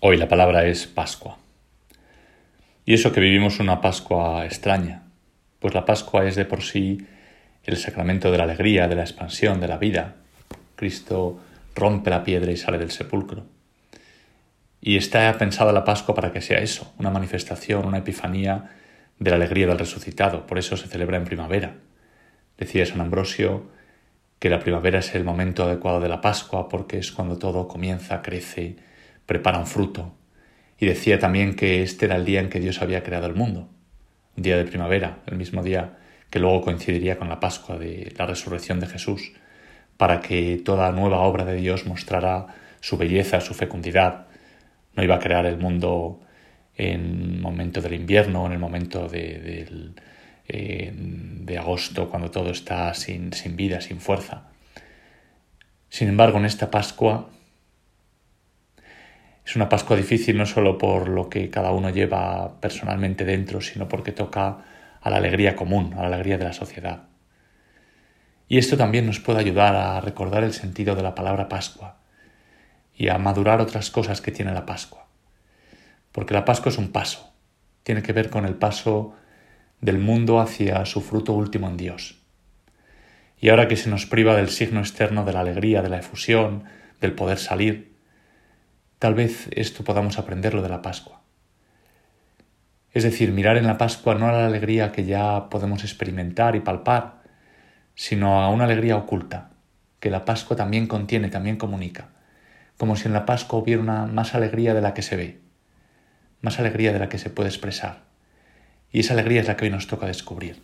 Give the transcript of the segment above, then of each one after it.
Hoy la palabra es Pascua. Y eso que vivimos una Pascua extraña, pues la Pascua es de por sí el sacramento de la alegría, de la expansión, de la vida. Cristo rompe la piedra y sale del sepulcro. Y está pensada la Pascua para que sea eso, una manifestación, una epifanía de la alegría del resucitado. Por eso se celebra en primavera. Decía San Ambrosio que la primavera es el momento adecuado de la Pascua porque es cuando todo comienza, crece, prepara un fruto. Y decía también que este era el día en que Dios había creado el mundo, un día de primavera, el mismo día que luego coincidiría con la Pascua de la resurrección de Jesús, para que toda nueva obra de Dios mostrara su belleza, su fecundidad. No iba a crear el mundo en el momento del invierno, en el momento de, eh, de agosto, cuando todo está sin, sin vida, sin fuerza. Sin embargo, en esta Pascua es una Pascua difícil no solo por lo que cada uno lleva personalmente dentro, sino porque toca a la alegría común, a la alegría de la sociedad. Y esto también nos puede ayudar a recordar el sentido de la palabra Pascua y a madurar otras cosas que tiene la Pascua. Porque la Pascua es un paso, tiene que ver con el paso del mundo hacia su fruto último en Dios. Y ahora que se nos priva del signo externo de la alegría, de la efusión, del poder salir, Tal vez esto podamos aprenderlo de la Pascua. Es decir, mirar en la Pascua no a la alegría que ya podemos experimentar y palpar, sino a una alegría oculta, que la Pascua también contiene, también comunica, como si en la Pascua hubiera una más alegría de la que se ve, más alegría de la que se puede expresar. Y esa alegría es la que hoy nos toca descubrir.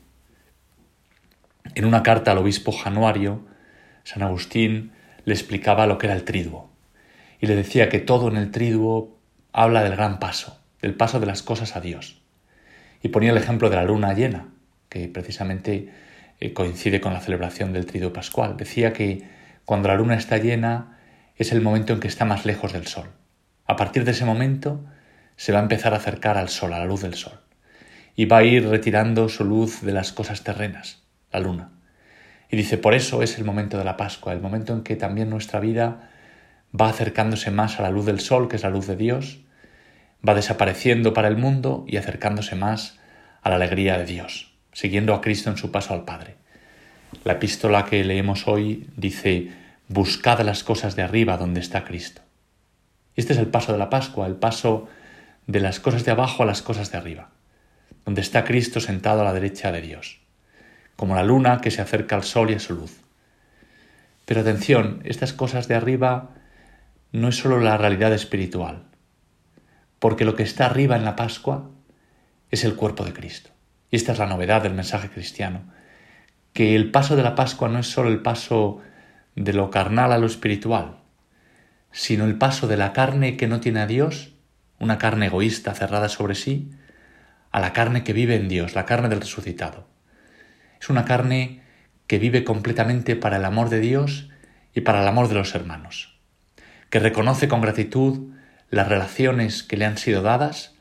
En una carta al obispo Januario, San Agustín le explicaba lo que era el triduo y le decía que todo en el triduo habla del gran paso, del paso de las cosas a Dios. Y ponía el ejemplo de la luna llena, que precisamente eh, coincide con la celebración del triduo pascual. Decía que cuando la luna está llena es el momento en que está más lejos del sol. A partir de ese momento se va a empezar a acercar al sol, a la luz del sol. Y va a ir retirando su luz de las cosas terrenas, la luna. Y dice, por eso es el momento de la Pascua, el momento en que también nuestra vida va acercándose más a la luz del sol, que es la luz de Dios, va desapareciendo para el mundo y acercándose más a la alegría de Dios, siguiendo a Cristo en su paso al Padre. La epístola que leemos hoy dice, buscad las cosas de arriba donde está Cristo. Este es el paso de la Pascua, el paso de las cosas de abajo a las cosas de arriba, donde está Cristo sentado a la derecha de Dios, como la luna que se acerca al sol y a su luz. Pero atención, estas cosas de arriba no es sólo la realidad espiritual, porque lo que está arriba en la Pascua es el cuerpo de Cristo. Y esta es la novedad del mensaje cristiano, que el paso de la Pascua no es sólo el paso de lo carnal a lo espiritual, sino el paso de la carne que no tiene a Dios, una carne egoísta cerrada sobre sí, a la carne que vive en Dios, la carne del resucitado. Es una carne que vive completamente para el amor de Dios y para el amor de los hermanos que reconoce con gratitud las relaciones que le han sido dadas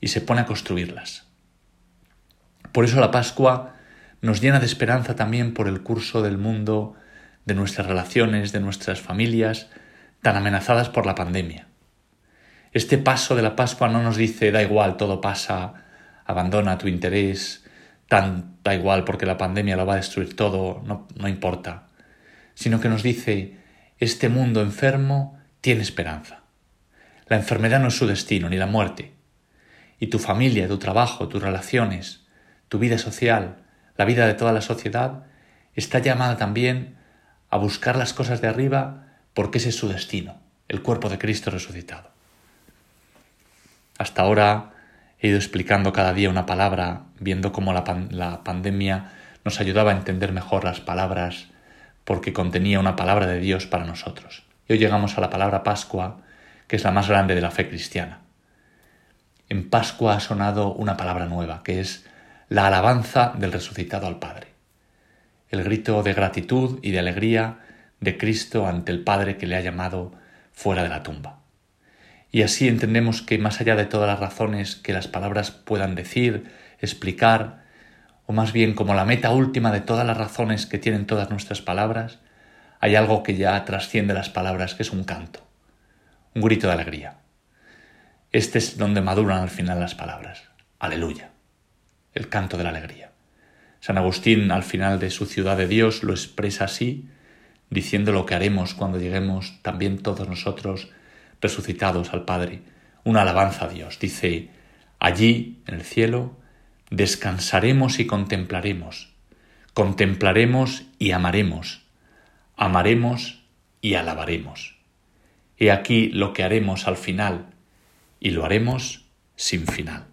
y se pone a construirlas. Por eso la Pascua nos llena de esperanza también por el curso del mundo, de nuestras relaciones, de nuestras familias, tan amenazadas por la pandemia. Este paso de la Pascua no nos dice da igual, todo pasa, abandona tu interés, tan da igual porque la pandemia lo va a destruir todo, no, no importa, sino que nos dice este mundo enfermo tiene esperanza. La enfermedad no es su destino, ni la muerte. Y tu familia, tu trabajo, tus relaciones, tu vida social, la vida de toda la sociedad, está llamada también a buscar las cosas de arriba porque ese es su destino, el cuerpo de Cristo resucitado. Hasta ahora he ido explicando cada día una palabra, viendo cómo la, pandemia nos ayudaba a entender mejor las palabras porque contenía una palabra de Dios para nosotros. Y hoy llegamos a la palabra Pascua, que es la más grande de la fe cristiana. En Pascua ha sonado una palabra nueva, que es la alabanza del resucitado al Padre. El grito de gratitud y de alegría de Cristo ante el Padre que le ha llamado fuera de la tumba. Y así entendemos que más allá de todas las razones que las palabras puedan decir, explicar, o más bien como la meta última de todas las razones que tienen todas nuestras palabras, hay algo que ya trasciende las palabras, que es un canto, un grito de alegría. este es donde maduran al final las palabras. Aleluya. El canto de la alegría. San Agustín al final de su ciudad de Dios lo expresa así, diciendo lo que haremos cuando lleguemos también todos nosotros resucitados al Padre. Una alabanza a Dios. Dice, allí, en el cielo, descansaremos y contemplaremos. Contemplaremos y amaremos. Amaremos y alabaremos. He aquí lo que haremos al final, y lo haremos sin final.